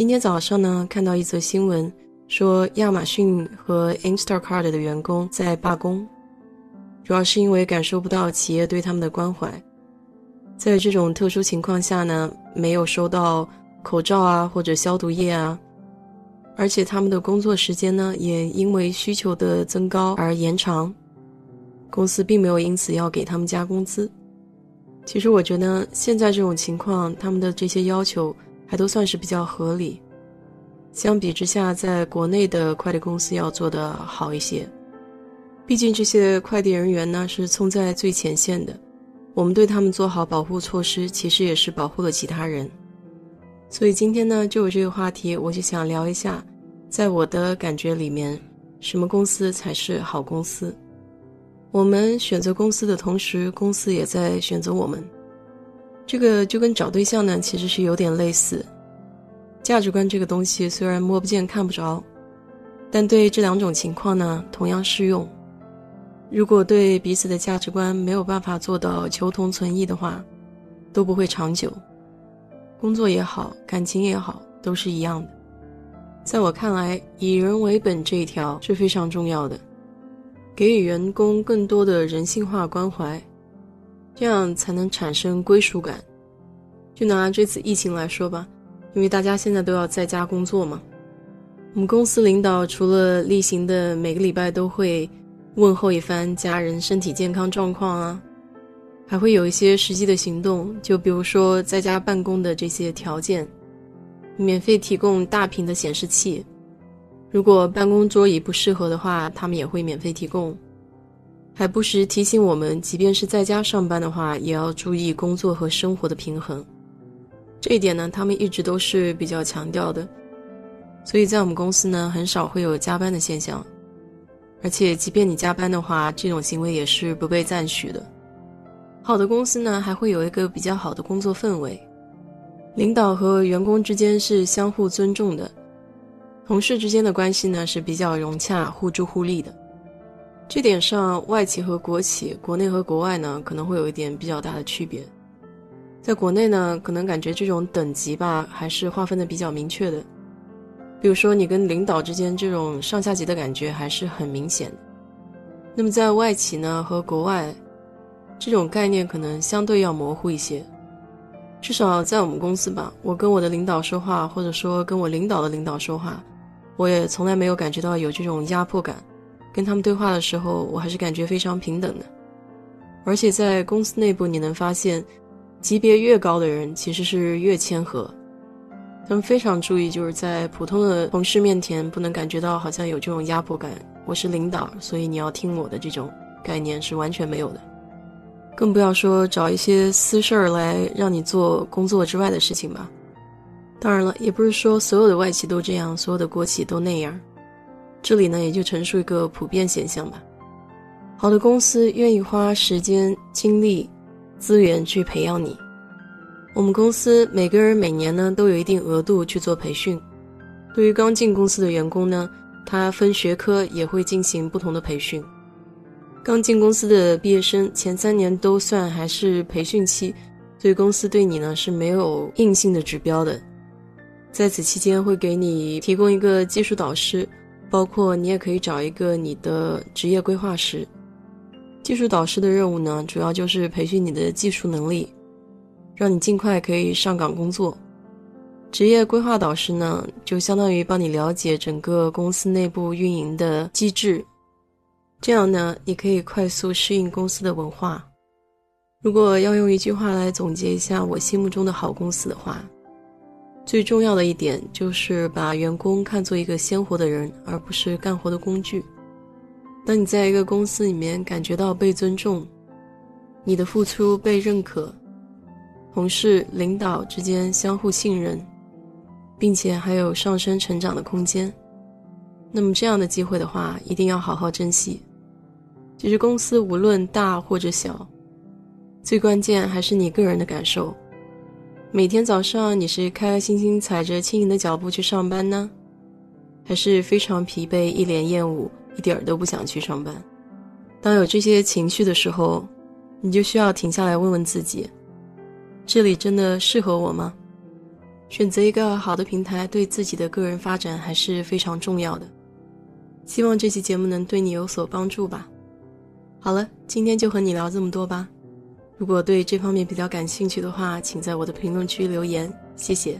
今天早上呢，看到一则新闻，说亚马逊和 Instacart 的员工在罢工，主要是因为感受不到企业对他们的关怀。在这种特殊情况下呢，没有收到口罩啊或者消毒液啊，而且他们的工作时间呢，也因为需求的增高而延长，公司并没有因此要给他们加工资。其实我觉得现在这种情况，他们的这些要求还都算是比较合理。相比之下，在国内的快递公司要做的好一些。毕竟这些快递人员呢是冲在最前线的，我们对他们做好保护措施，其实也是保护了其他人。所以今天呢，就有这个话题，我就想聊一下，在我的感觉里面，什么公司才是好公司？我们选择公司的同时，公司也在选择我们。这个就跟找对象呢，其实是有点类似。价值观这个东西虽然摸不见、看不着，但对这两种情况呢，同样适用。如果对彼此的价值观没有办法做到求同存异的话，都不会长久。工作也好，感情也好，都是一样的。在我看来，以人为本这一条是非常重要的。给予员工更多的人性化关怀，这样才能产生归属感。就拿这次疫情来说吧，因为大家现在都要在家工作嘛，我们公司领导除了例行的每个礼拜都会问候一番家人身体健康状况啊，还会有一些实际的行动，就比如说在家办公的这些条件，免费提供大屏的显示器。如果办公桌椅不适合的话，他们也会免费提供，还不时提醒我们，即便是在家上班的话，也要注意工作和生活的平衡。这一点呢，他们一直都是比较强调的。所以在我们公司呢，很少会有加班的现象，而且即便你加班的话，这种行为也是不被赞许的。好的公司呢，还会有一个比较好的工作氛围，领导和员工之间是相互尊重的。同事之间的关系呢是比较融洽、互助互利的。这点上，外企和国企、国内和国外呢可能会有一点比较大的区别。在国内呢，可能感觉这种等级吧还是划分的比较明确的。比如说，你跟领导之间这种上下级的感觉还是很明显。那么在外企呢和国外，这种概念可能相对要模糊一些。至少在我们公司吧，我跟我的领导说话，或者说跟我领导的领导说话。我也从来没有感觉到有这种压迫感，跟他们对话的时候，我还是感觉非常平等的。而且在公司内部，你能发现，级别越高的人其实是越谦和，他们非常注意，就是在普通的同事面前不能感觉到好像有这种压迫感。我是领导，所以你要听我的这种概念是完全没有的，更不要说找一些私事儿来让你做工作之外的事情吧。当然了，也不是说所有的外企都这样，所有的国企都那样。这里呢，也就陈述一个普遍现象吧。好的公司愿意花时间、精力、资源去培养你。我们公司每个人每年呢都有一定额度去做培训。对于刚进公司的员工呢，他分学科也会进行不同的培训。刚进公司的毕业生前三年都算还是培训期，所以公司对你呢是没有硬性的指标的。在此期间，会给你提供一个技术导师，包括你也可以找一个你的职业规划师。技术导师的任务呢，主要就是培训你的技术能力，让你尽快可以上岗工作。职业规划导师呢，就相当于帮你了解整个公司内部运营的机制，这样呢，你可以快速适应公司的文化。如果要用一句话来总结一下我心目中的好公司的话，最重要的一点就是把员工看作一个鲜活的人，而不是干活的工具。当你在一个公司里面感觉到被尊重，你的付出被认可，同事、领导之间相互信任，并且还有上升成长的空间。那么这样的机会的话，一定要好好珍惜。其实公司无论大或者小，最关键还是你个人的感受。每天早上你是开开心心踩着轻盈的脚步去上班呢，还是非常疲惫、一脸厌恶、一点儿都不想去上班？当有这些情绪的时候，你就需要停下来问问自己：这里真的适合我吗？选择一个好的平台，对自己的个人发展还是非常重要的。希望这期节目能对你有所帮助吧。好了，今天就和你聊这么多吧。如果对这方面比较感兴趣的话，请在我的评论区留言，谢谢。